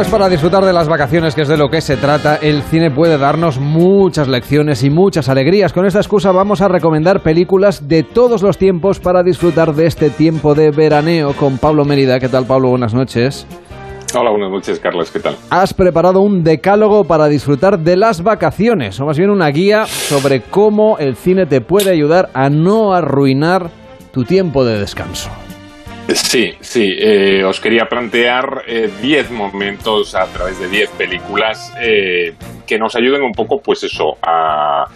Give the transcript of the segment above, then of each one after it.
pues para disfrutar de las vacaciones, que es de lo que se trata, el cine puede darnos muchas lecciones y muchas alegrías. Con esta excusa vamos a recomendar películas de todos los tiempos para disfrutar de este tiempo de veraneo con Pablo Mérida. ¿Qué tal, Pablo? Buenas noches. Hola, buenas noches, Carlos. ¿Qué tal? Has preparado un decálogo para disfrutar de las vacaciones, o más bien una guía sobre cómo el cine te puede ayudar a no arruinar tu tiempo de descanso. Sí, sí. Eh, os quería plantear 10 eh, momentos a través de 10 películas eh, que nos ayuden un poco, pues eso, a,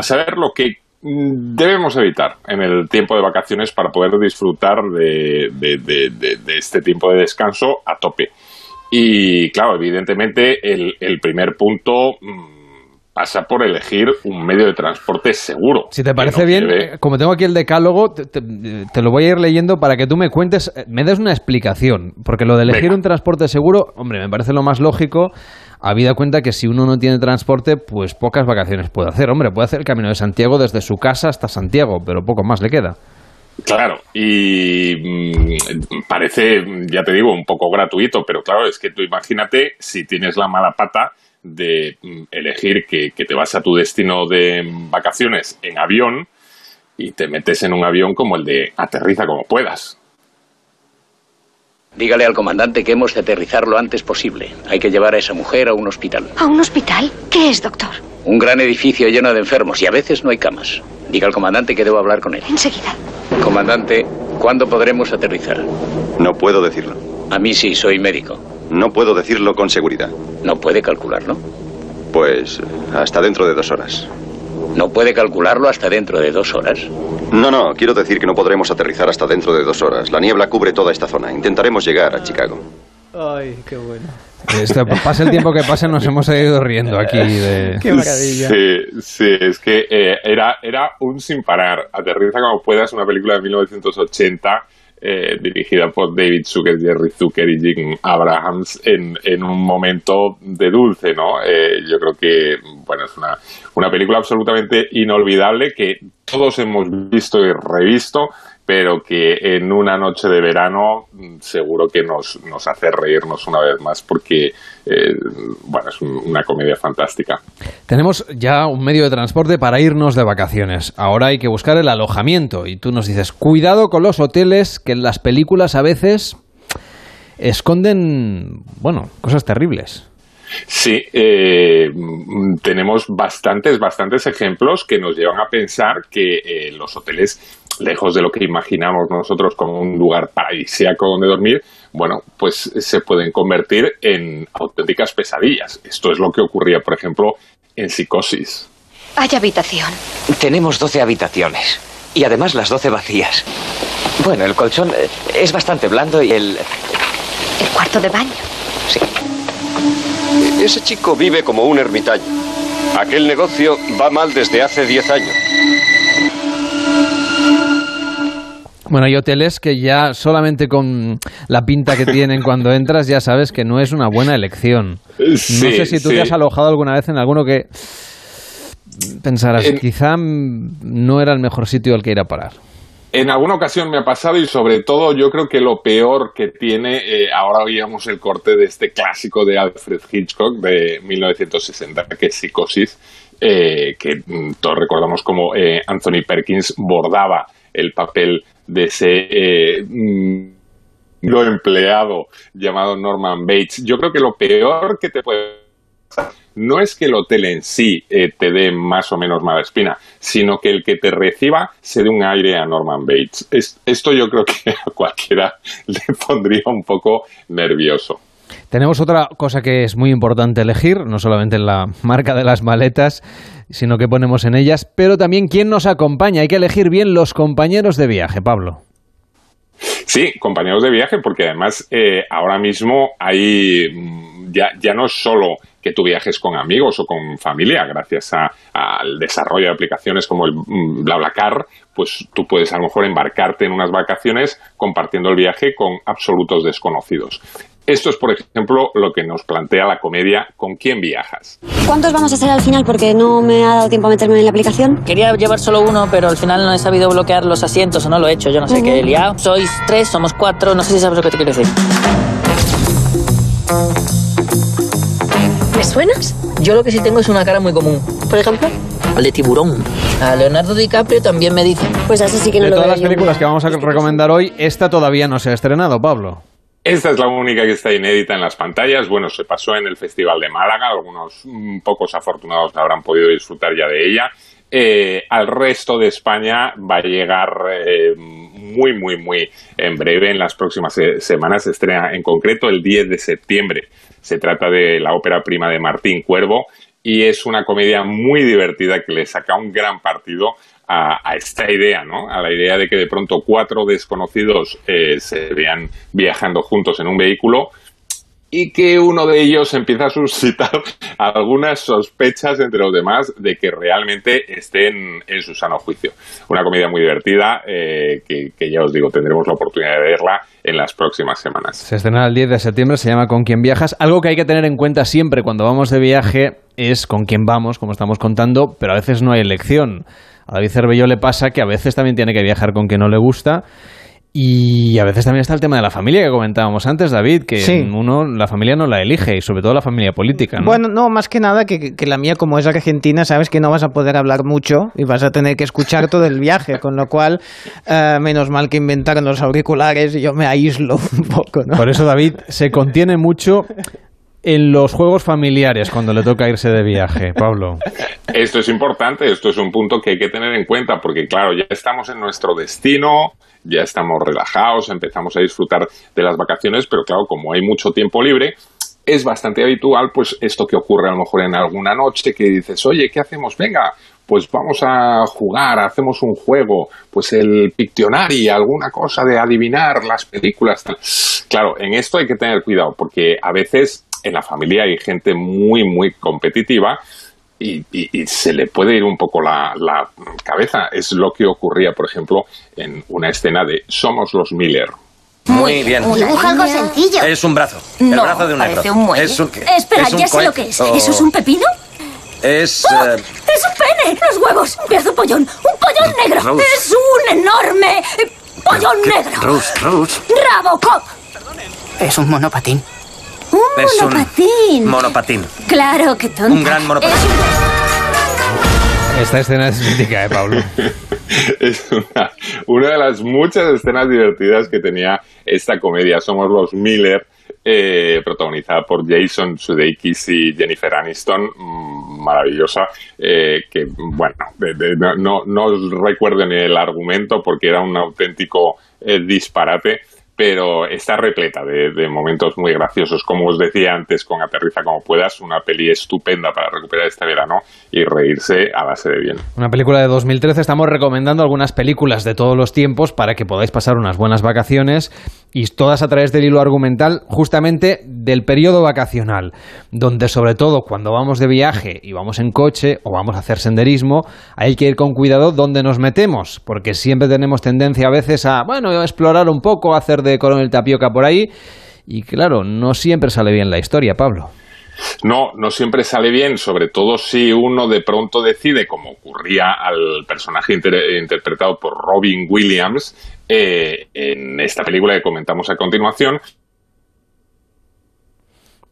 saber lo que debemos evitar en el tiempo de vacaciones para poder disfrutar de, este tiempo de descanso a tope. Y claro, evidentemente el, el primer punto mm, pasa por elegir un medio de transporte seguro. Si te parece bien, como tengo aquí el decálogo, te, lo voy a ir leyendo para que tú me cuentes, me des una explicación, porque lo de elegir un transporte seguro, hombre, me parece lo más lógico, habida cuenta que si uno no tiene transporte, pues pocas vacaciones puede hacer. Hombre, puede hacer el camino de Santiago desde su casa hasta Santiago, pero poco más le queda. Claro, y mm, parece, ya te digo, un poco gratuito, pero claro, es que tú imagínate si tienes la mala pata de mm, elegir que, te vas a tu destino de vacaciones en avión y te metes en un avión como el de aterriza como puedas. Dígale al comandante que hemos de aterrizar lo antes posible. Hay que llevar a esa mujer a un hospital. ¿A un hospital? ¿Qué es, doctor? Un gran edificio lleno de enfermos y a veces no hay camas. Diga al comandante que debo hablar con él. Enseguida. Comandante, ¿cuándo podremos aterrizar? No puedo decirlo. A mí sí, soy médico. No puedo decirlo con seguridad. ¿No puede calcularlo? Pues hasta dentro de dos horas. ¿No puede calcularlo hasta dentro de dos horas? No, no, quiero decir que no podremos aterrizar hasta dentro de dos horas. La niebla cubre toda esta zona. Intentaremos llegar a Chicago. Ay, qué bueno. Pase el tiempo que pase, nos hemos ido riendo aquí de... ¡Qué maravilla! Sí, sí, es que eh, era, era un sin parar. Aterriza como puedas, una película de 1980 eh, dirigida por David Zucker, Jerry Zucker y Jim Abrahams en, en un momento de dulce, ¿no? Eh, yo creo que, bueno, es una, una película absolutamente inolvidable que todos hemos visto y revisto pero que en una noche de verano mm, seguro que nos, nos hace reírnos una vez más porque eh, bueno, es una comedia fantástica. Tenemos ya un medio de transporte para irnos de vacaciones. Ahora hay que buscar el alojamiento y tú nos dices, cuidado con los hoteles que en las películas a veces esconden, bueno, cosas terribles. Sí, eh, tenemos bastantes, bastantes ejemplos que nos llevan a pensar que eh, los hoteles, lejos de lo que imaginamos nosotros como un lugar paradisíaco donde dormir, bueno, pues se pueden convertir en auténticas pesadillas. Esto es lo que ocurría, por ejemplo, en Psicosis. Hay habitación. Tenemos 12 habitaciones. Y además las 12 vacías. Bueno, el colchón eh, es bastante blando y el... ¿El cuarto de baño? Sí. Ese chico vive como un ermitaño. Aquel negocio va mal desde hace 10 años. Bueno, hay hoteles que ya solamente con la pinta que tienen cuando entras ya sabes que no es una buena elección. no sé si tú te has alojado alguna vez en alguno que pensarás, quizá no era el mejor sitio al que ir a parar. En alguna ocasión me ha pasado y sobre todo yo creo que lo peor que tiene, eh, ahora oíamos el corte de este clásico de Alfred Hitchcock de 1960, que es Psicosis, eh, que mm, todos recordamos como eh, Anthony Perkins bordaba el papel de ese mm, lo empleado llamado Norman Bates. Yo creo que lo peor que te puede no es que el hotel en sí eh, te dé más o menos mala espina, sino que el que te reciba se dé un aire a Norman Bates. esto yo creo que a cualquiera le pondría un poco nervioso. Tenemos otra cosa que es muy importante elegir, no solamente en la marca de las maletas, sino que ponemos en ellas, pero también quién nos acompaña. Hay que elegir bien los compañeros de viaje, Pablo. Sí, compañeros de viaje, porque además eh, ahora mismo hay mm, ya, ya no solo que tú viajes con amigos o con familia, gracias al desarrollo de aplicaciones como el mm, BlaBlaCar, pues tú puedes a lo mejor embarcarte en unas vacaciones compartiendo el viaje con absolutos desconocidos. Esto es, por ejemplo, lo que nos plantea la comedia ¿Con quién viajas? ¿Cuántos vamos a ser al final? Porque no me ha dado tiempo a meterme en la aplicación. Quería llevar solo uno, pero al final no he sabido bloquear los asientos o no lo he hecho. Yo no sé qué he liado. Sois tres, somos cuatro, no sé si sabes lo que te quiero decir. Suenas? Yo lo que sí tengo es una cara muy común. Por ejemplo. Al de tiburón. A Leonardo DiCaprio también me dicen. Pues así sí que no De lo todas veo las yo. películas que vamos a recomendar hoy, esta todavía no se ha estrenado, Pablo. Esta es la única que está inédita en las pantallas. Bueno, se pasó en el Festival de Málaga. Algunos mm, pocos afortunados habrán podido disfrutar ya de ella. Eh, al resto de España va a llegar eh, muy, muy, muy en breve. En las próximas semanas se estrena en concreto el 10 de septiembre. Se trata de la ópera prima de Martín Cuervo y es una comedia muy divertida que le saca un gran partido a, a esta idea, ¿no? A la idea de que de pronto cuatro desconocidos eh, se vean viajando juntos en un vehículo y que uno de ellos empieza a suscitar algunas sospechas entre los demás de que realmente estén en su sano juicio. Una comedia muy divertida eh, que, ya os digo, tendremos la oportunidad de verla en las próximas semanas. Se estrena el 10 de septiembre, se llama Con quién viajas. Algo que hay que tener en cuenta siempre cuando vamos de viaje es con quién vamos, como estamos contando, pero a veces no hay elección. A David Cervelló le pasa que a veces también tiene que viajar con quien no le gusta. Y a veces también está el tema de la familia que comentábamos antes, David, que Sí. uno la familia no la elige y sobre todo la familia política, ¿no? Bueno, no, más que nada que, que la mía, como es argentina, sabes que no vas a poder hablar mucho y vas a tener que escuchar todo el viaje, con lo cual, eh, menos mal que inventaron los auriculares y yo me aíslo un poco, ¿no? Por eso David se contiene mucho en los juegos familiares cuando le toca irse de viaje, Pablo. Esto es importante, esto es un punto que hay que tener en cuenta porque claro, ya estamos en nuestro destino, ya estamos relajados, empezamos a disfrutar de las vacaciones, pero claro, como hay mucho tiempo libre, es bastante habitual pues esto que ocurre a lo mejor en alguna noche que dices, oye, ¿qué hacemos? Venga, pues vamos a jugar, hacemos un juego, pues el Pictionary, alguna cosa de adivinar las películas. Claro, en esto hay que tener cuidado porque a veces en la familia hay gente muy, muy competitiva y, y- y se le puede ir un poco la, la cabeza. Es lo que ocurría, por ejemplo, en una escena de Somos los Miller. Muy bien. Dibuja algo sencillo. Es un brazo. el No, brazo de un negro. un. Es un, Espera, es un ya sé lo que es. Oh. ¿Eso es un pepino? Es. ¡Oh! eh, ¡Es un pene! ¡Los huevos! ¡Un pedazo de pollón! ¡Un pollón negro! Rose. ¡Es un enorme pollón negro! Rose, Rose. ¡Rabocop! Es un monopatín. ¡Un Es un monopatín! monopatín. Claro, qué tonta. Un gran monopatín. Es Esta escena es mítica, ¿eh, Pablo? es una, una de las muchas escenas divertidas que tenía esta comedia. Somos los Miller, eh, protagonizada por Jason Sudeikis y Jennifer Aniston, mm, maravillosa. eh, que, bueno, de- de- no, no, no os recuerdo ni el argumento porque era un auténtico eh, disparate. Pero está repleta de, momentos muy graciosos. Como os decía antes, con Aterriza como puedas, una peli estupenda para recuperar este verano y reírse a base de bien. Una película de 2013. Estamos recomendando algunas películas de todos los tiempos para que podáis pasar unas buenas vacaciones y todas a través del hilo argumental justamente del periodo vacacional, donde sobre todo cuando vamos de viaje y vamos en coche o vamos a hacer senderismo, hay que ir con cuidado dónde nos metemos, porque siempre tenemos tendencia a veces a, bueno, explorar un poco, hacer de coronel tapioca por ahí y claro, no siempre sale bien la historia, Pablo. No, no siempre sale bien, sobre todo si uno de pronto decide, como ocurría al personaje inter- interpretado por Robin Williams eh, en esta película que comentamos a continuación.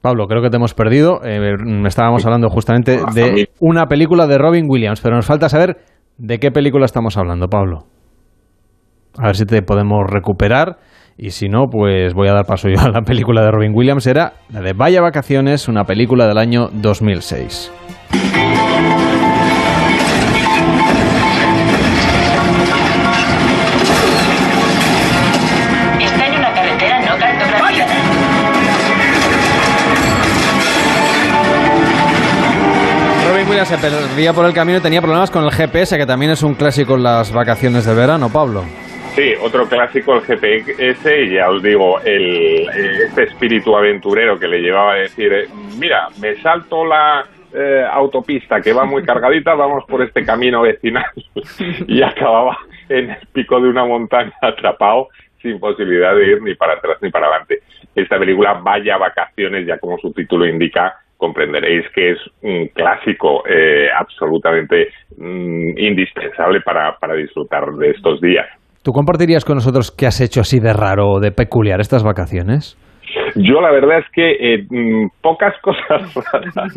Pablo, creo que te hemos perdido. Eh, estábamos hablando justamente de una película de Robin Williams, pero nos falta saber de qué película estamos hablando, Pablo. A ver si te podemos recuperar. Y si no, pues voy a dar paso yo a la película de Robin Williams. Era la de Vaya Vacaciones, una película del año 2006. Está en una carretera no cartografiada. Robin Williams se perdía por el camino y tenía problemas con el GPS, que también es un clásico en las vacaciones de verano, Pablo. Sí, otro clásico, el GPS, y ya os digo, el, eh, este espíritu aventurero que le llevaba a decir, eh, mira, me salto la eh, autopista que va muy cargadita, vamos por este camino vecinal, y acababa en el pico de una montaña atrapado sin posibilidad de ir ni para atrás ni para adelante. Esta película, Vaya Vacaciones, ya como su título indica, comprenderéis que es un clásico eh, absolutamente mm, indispensable para, para disfrutar de estos días. ¿Tú compartirías con nosotros qué has hecho así de raro o de peculiar estas vacaciones? Yo la verdad es que eh, mm, pocas cosas raras,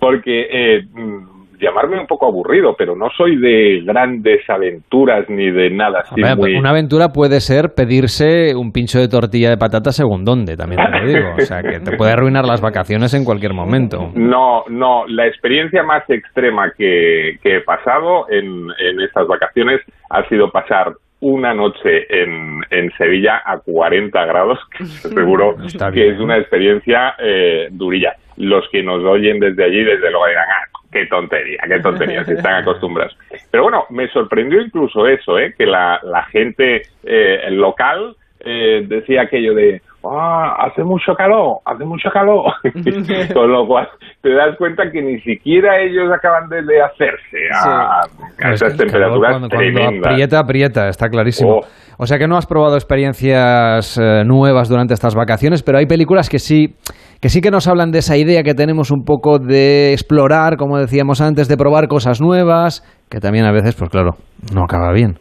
porque eh, mm, llamarme un poco aburrido, pero no soy de grandes aventuras ni de nada así Hombre, muy... Una aventura puede ser pedirse un pincho de tortilla de patata según dónde, también te lo digo. O sea, que te puede arruinar las vacaciones en cualquier momento. No, no, la experiencia más extrema que, que he pasado en, en estas vacaciones ha sido pasar una noche en, en Sevilla a 40 grados, que seguro Está que bien. es una experiencia eh, durilla. Los que nos oyen desde allí, desde luego dirán, ah, qué tontería, qué tontería, si están acostumbrados. Pero bueno, me sorprendió incluso eso, ¿eh? que la, la gente eh, local eh, decía aquello de, ah, hace mucho calor, hace mucho calor. Con lo cual te das cuenta que ni siquiera ellos acaban de, de hacerse a, a Pues esas temperaturas cuando, cuando tremendas. aprieta, aprieta, está clarísimo. Oh. O sea que no has probado experiencias eh, nuevas durante estas vacaciones, pero hay películas que sí, que sí que nos hablan de esa idea que tenemos un poco de explorar, como decíamos antes, de probar cosas nuevas, que también a veces, pues claro, no acaba bien.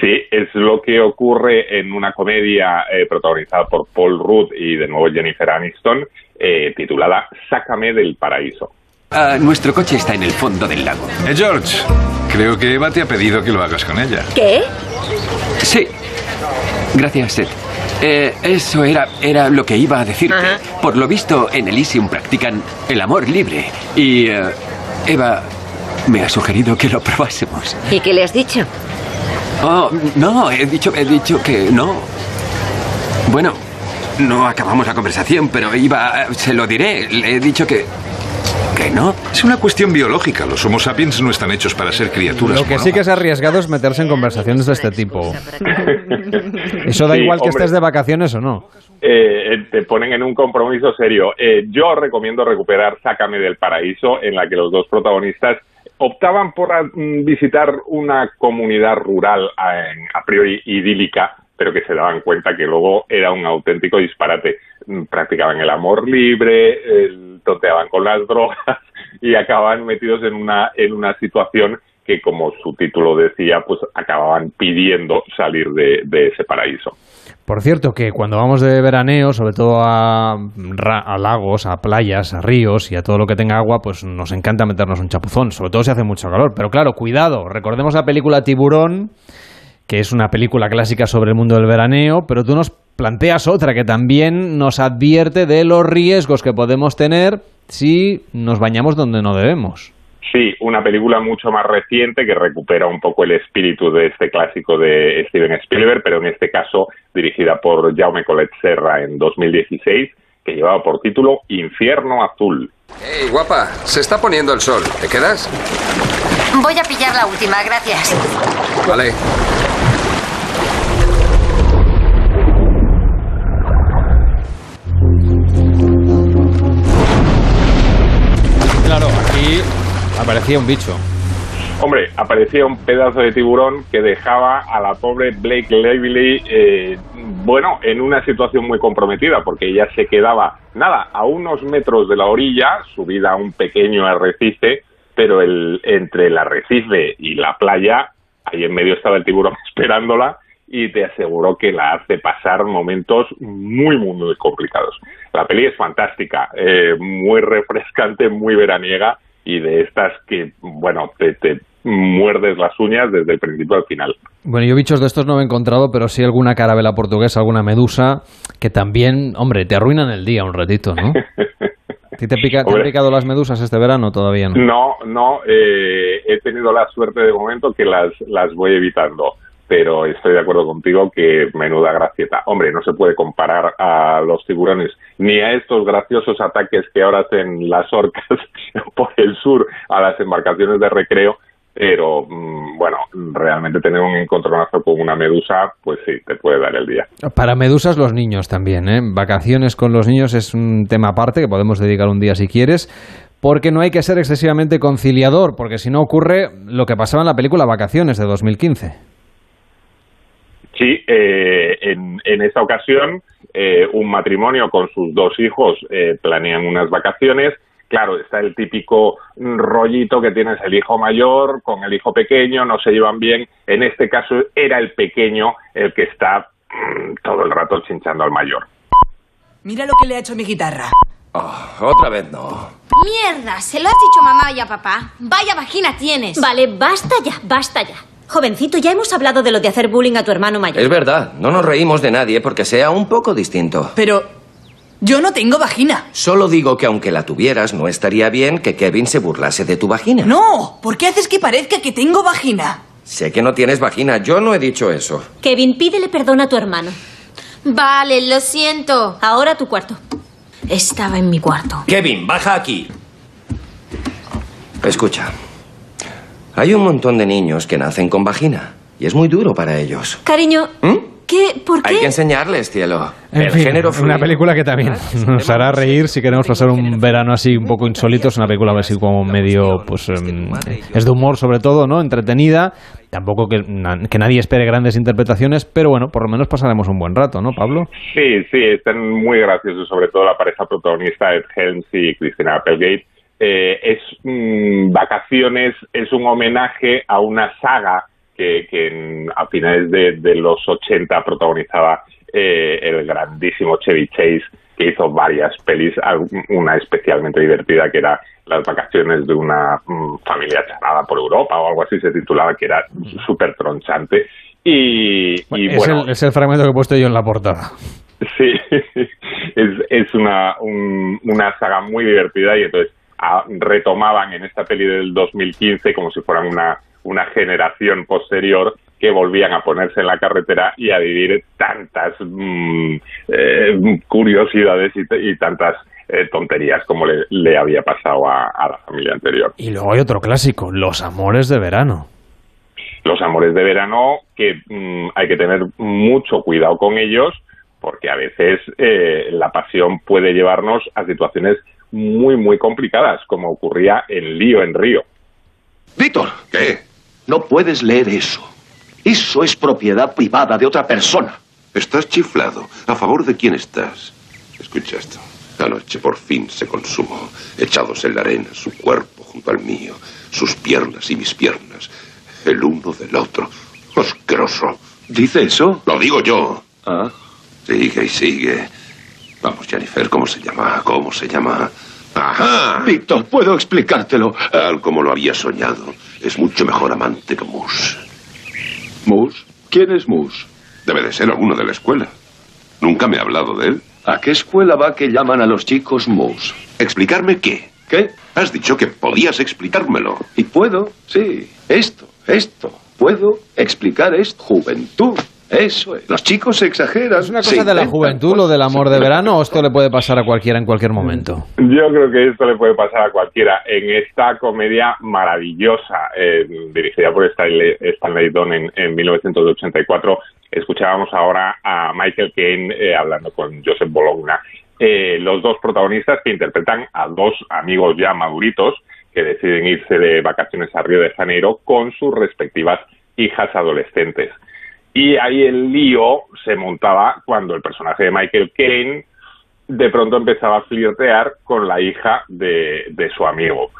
Sí, es lo que ocurre en una comedia eh, protagonizada por Paul Rudd y de nuevo Jennifer Aniston, eh, titulada Sácame del paraíso. Ah, nuestro coche está en el fondo del lago. Eh, George, creo que Eva te ha pedido que lo hagas con ella. ¿Qué? Sí. Gracias, Seth. Eh, eso era, era lo que iba a decirte. Por lo visto, en Elysium practican el amor libre. Y eh, Eva me ha sugerido que lo probásemos. ¿Y qué le has dicho? Oh, no, he dicho, he dicho que no. Bueno, no acabamos la conversación, pero iba, se lo diré. Le he dicho que, que no. Es una cuestión biológica. Los Homo sapiens no están hechos para ser criaturas. Lo que sí que es arriesgado es meterse en conversaciones de este tipo. Eso da Sí, igual que hombre. estés de vacaciones o no. eh, te ponen en un compromiso serio. Eh, yo recomiendo recuperar Sácame del Paraíso, en la que los dos protagonistas optaban por mm, visitar una comunidad rural a, en- a priori idílica, pero que se daban cuenta que luego era un auténtico disparate. Mm, Practicaban el amor libre, toteaban con las drogas y acababan metidos en una, en una situación que, como su título decía, pues acababan pidiendo salir de ese paraíso. Por cierto, que cuando vamos de veraneo, sobre todo a, a lagos, a playas, a ríos y a todo lo que tenga agua, pues nos encanta meternos un chapuzón, sobre todo si hace mucho calor. Pero claro, cuidado, recordemos la película Tiburón, que es una película clásica sobre el mundo del veraneo, pero tú nos planteas otra que también nos advierte de los riesgos que podemos tener si nos bañamos donde no debemos. Sí, una película mucho más reciente que recupera un poco el espíritu de este clásico de Steven Spielberg, pero en este caso dirigida por Jaume Collet Serra en 2016, que llevaba por título Infierno Azul. Hey, guapa, se está poniendo el sol. ¿Te quedas? Voy a pillar la última, gracias. Vale. Claro, aquí aparecía un bicho. Hombre, aparecía un pedazo de tiburón que dejaba a la pobre Blake Lively, eh, bueno, en una situación muy comprometida, porque ella se quedaba, nada, a unos metros de la orilla, subida a un pequeño arrecife, pero el, entre el arrecife y la playa, ahí en medio estaba el tiburón esperándola y te aseguró que la hace pasar momentos muy, muy, muy complicados. La peli es fantástica, eh, muy refrescante, muy veraniega y de estas que, bueno, te, te muerdes las uñas desde el principio al final. Bueno, yo bichos de estos no he encontrado, pero sí alguna carabela portuguesa, alguna medusa, que también, hombre, te arruinan el día un ratito, ¿no? ¿A ti te, pica- te han picado las medusas este verano? Todavía no. No, no, eh, he tenido la suerte de momento que las, las voy evitando, pero estoy de acuerdo contigo que menuda gracieta. Hombre, no se puede comparar a los tiburones ni a estos graciosos ataques que ahora hacen las orcas por el sur a las embarcaciones de recreo, pero mm, bueno, realmente tener un encontronazo con una medusa, pues sí, te puede dar el día. Para medusas los niños también, ¿eh? Vacaciones con los niños es un tema aparte que podemos dedicar un día si quieres, porque no hay que ser excesivamente conciliador, porque si no ocurre lo que pasaba en la película Vacaciones de 2015. Sí, eh, en, en esta ocasión eh, un matrimonio con sus dos hijos eh, planean unas vacaciones. Claro, está el típico rollito que tienes el hijo mayor con el hijo pequeño, no se llevan bien. En este caso era el pequeño el que está mm, todo el rato chinchando al mayor. Mira lo que le ha hecho a mi guitarra. Oh, otra vez no. Mierda, se lo has dicho a mamá y a papá. Vaya vagina tienes. Vale, basta ya, basta ya. Jovencito, ya hemos hablado de lo de hacer bullying a tu hermano mayor. Es verdad, no nos reímos de nadie porque sea un poco distinto. Pero yo no tengo vagina. Solo digo que aunque la tuvieras, no estaría bien que Kevin se burlase de tu vagina. No, ¿por qué haces que parezca que tengo vagina? Sé que no tienes vagina, yo no he dicho eso. Kevin, pídele perdón a tu hermano. Vale, lo siento. Ahora a tu cuarto. Estaba en mi cuarto. Kevin, baja aquí. Escucha. Hay un montón de niños que nacen con vagina y es muy duro para ellos. Cariño, ¿qué? ¿Por qué? Hay que enseñarles, cielo. En el fin, género una fluido. película que también nos hará reír si queremos pasar un verano así un poco insólito. Es una película así como medio, pues em, es de humor sobre todo, ¿no? Entretenida. Tampoco que, que nadie espere grandes interpretaciones, pero bueno, por lo menos pasaremos un buen rato, ¿no, Pablo? Sí, sí, están muy graciosos, sobre todo la pareja protagonista Ed Helms y Christina Applegate. Eh, es mm, Vacaciones, es un homenaje a una saga que, que en- a finales de, de los 80 protagonizaba eh, el grandísimo Chevy Chase, que hizo varias pelis, una especialmente divertida que era Las vacaciones de una mm, familia charada por Europa o algo así se titulaba, que era súper tronchante. Y, y es, bueno, el, es el fragmento que he puesto yo en la portada. Sí, es, es una, un- una saga muy divertida y entonces retomaban en esta peli del 2015 como si fueran una, una generación posterior que volvían a ponerse en la carretera y a vivir tantas mm, eh, curiosidades y, y tantas eh, tonterías como le, le había pasado a, a la familia anterior. Y luego hay otro clásico, Los amores de verano. los amores de verano que mm, hay que tener mucho cuidado con ellos porque a veces eh, la pasión puede llevarnos a situaciones muy muy complicadas como ocurría en Lío en Río. Víctor. ¿Qué? No puedes leer eso. Eso es propiedad privada de otra persona. Estás chiflado. ¿A favor de quién estás? Escucha esto. Anoche por fin se consumó. Echados en la arena, su cuerpo junto al mío, sus piernas y mis piernas, el uno del otro. Asqueroso. ¿Dice eso? Lo digo yo. Ah. Sigue y sigue. Vamos, Jennifer, ¿cómo se llama? ¿Cómo se llama? ¡Ajá! Víctor, puedo explicártelo. Tal como lo había soñado. Es mucho mejor amante que Mus. ¿Mus? ¿Quién es Mus? Debe de ser alguno de la escuela. Nunca me ha hablado de él. ¿A qué escuela va que llaman a los chicos Mus? ¿Explicarme qué? ¿Qué? Has dicho que podías explicármelo. Y puedo, sí. Esto, esto. Puedo explicar esto. Juventud. Eso es. Los chicos se exageran. ¿Es una cosa de la juventud, lo del amor de verano, o esto le puede pasar a cualquiera en cualquier momento? Yo creo que esto le puede pasar a cualquiera en esta comedia maravillosa eh, dirigida por Stanley, Stanley Donen en, en 1984. Escuchábamos ahora a Michael Caine eh, hablando con Joseph Bologna. Eh, los dos protagonistas que interpretan a dos amigos ya maduritos que deciden irse de vacaciones a Río de Janeiro con sus respectivas hijas adolescentes. Y ahí el lío se montaba cuando el personaje de Michael Caine de pronto empezaba a flirtear con la hija de, de su amigo.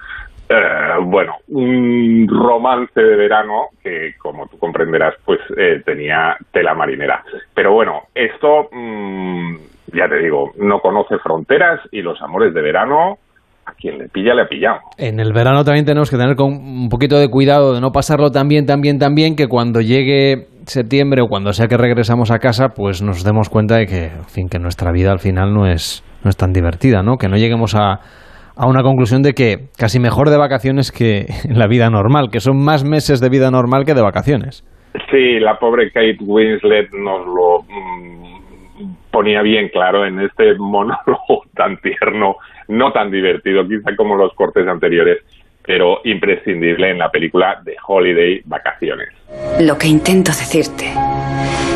Eh, bueno, un romance de verano que, como tú comprenderás, pues eh, tenía tela marinera. Pero bueno, esto, mm, ya te digo, no conoce fronteras y los amores de verano, a quien le pilla, le ha pillado. En el verano también tenemos que tener con un poquito de cuidado de no pasarlo tan bien, tan bien, tan bien, que cuando llegue septiembre o cuando sea que regresamos a casa, pues nos demos cuenta de que, en fin, que nuestra vida al final no es, no es tan divertida, ¿no? Que no lleguemos a, a una conclusión de que casi mejor de vacaciones que en la vida normal, que son más meses de vida normal que de vacaciones. Sí, la pobre Kate Winslet nos lo mm, ponía bien claro en este monólogo tan tierno, no tan divertido, quizá como los cortes anteriores, pero imprescindible en la película de Holiday Vacaciones. Lo que intento decirte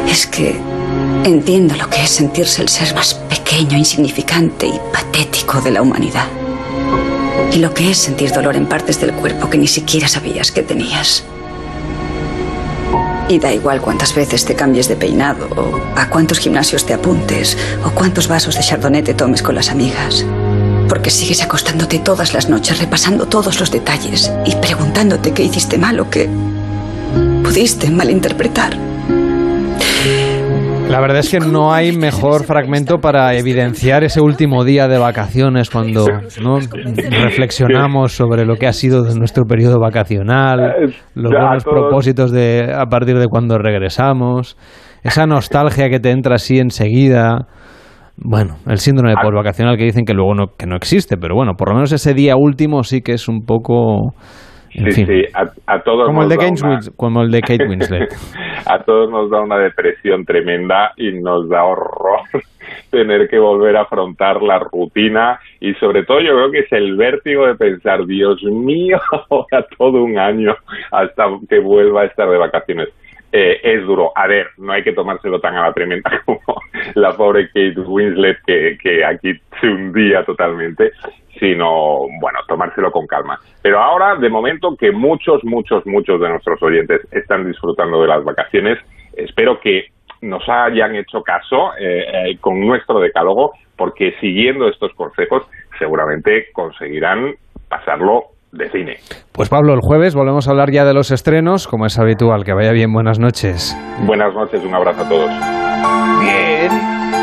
es que entiendo lo que es sentirse el ser más pequeño, insignificante y patético de la humanidad. Y lo que es sentir dolor en partes del cuerpo que ni siquiera sabías que tenías. Y da igual cuántas veces te cambies de peinado, o a cuántos gimnasios te apuntes, o cuántos vasos de chardonnay te tomes con las amigas. Porque sigues acostándote todas las noches repasando todos los detalles y preguntándote qué hiciste mal o qué pudiste malinterpretar. La verdad es que no hay mejor fragmento para evidenciar ese último día de vacaciones cuando ¿no? reflexionamos sobre lo que ha sido de nuestro periodo vacacional, los buenos propósitos de a partir de cuando regresamos, esa nostalgia que te entra así enseguida. Bueno, el síndrome de postvacacional que dicen que luego no, que no existe, pero bueno, por lo menos ese día último sí que es un poco... En Sí, fin. sí, a, a todos Como el, nos de da Kate una- como el de Kate Winslet. a todos nos da una depresión tremenda y nos da horror tener que volver a afrontar la rutina y sobre todo yo creo que es el vértigo de pensar, Dios mío, ahora todo un año hasta que vuelva a estar de vacaciones. Eh, es duro. A ver, no hay que tomárselo tan a la tremenda como la pobre Kate Winslet que, que aquí se hundía totalmente, sino, bueno, tomárselo con calma. Pero ahora, de momento, que muchos, muchos, muchos de nuestros oyentes están disfrutando de las vacaciones, espero que nos hayan hecho caso eh, eh, con nuestro decálogo, porque siguiendo estos consejos seguramente conseguirán pasarlo de cine. Pues Pablo, el jueves volvemos a hablar ya de los estrenos, como es habitual. Que vaya bien, buenas noches. Buenas noches, un abrazo a todos. Bien.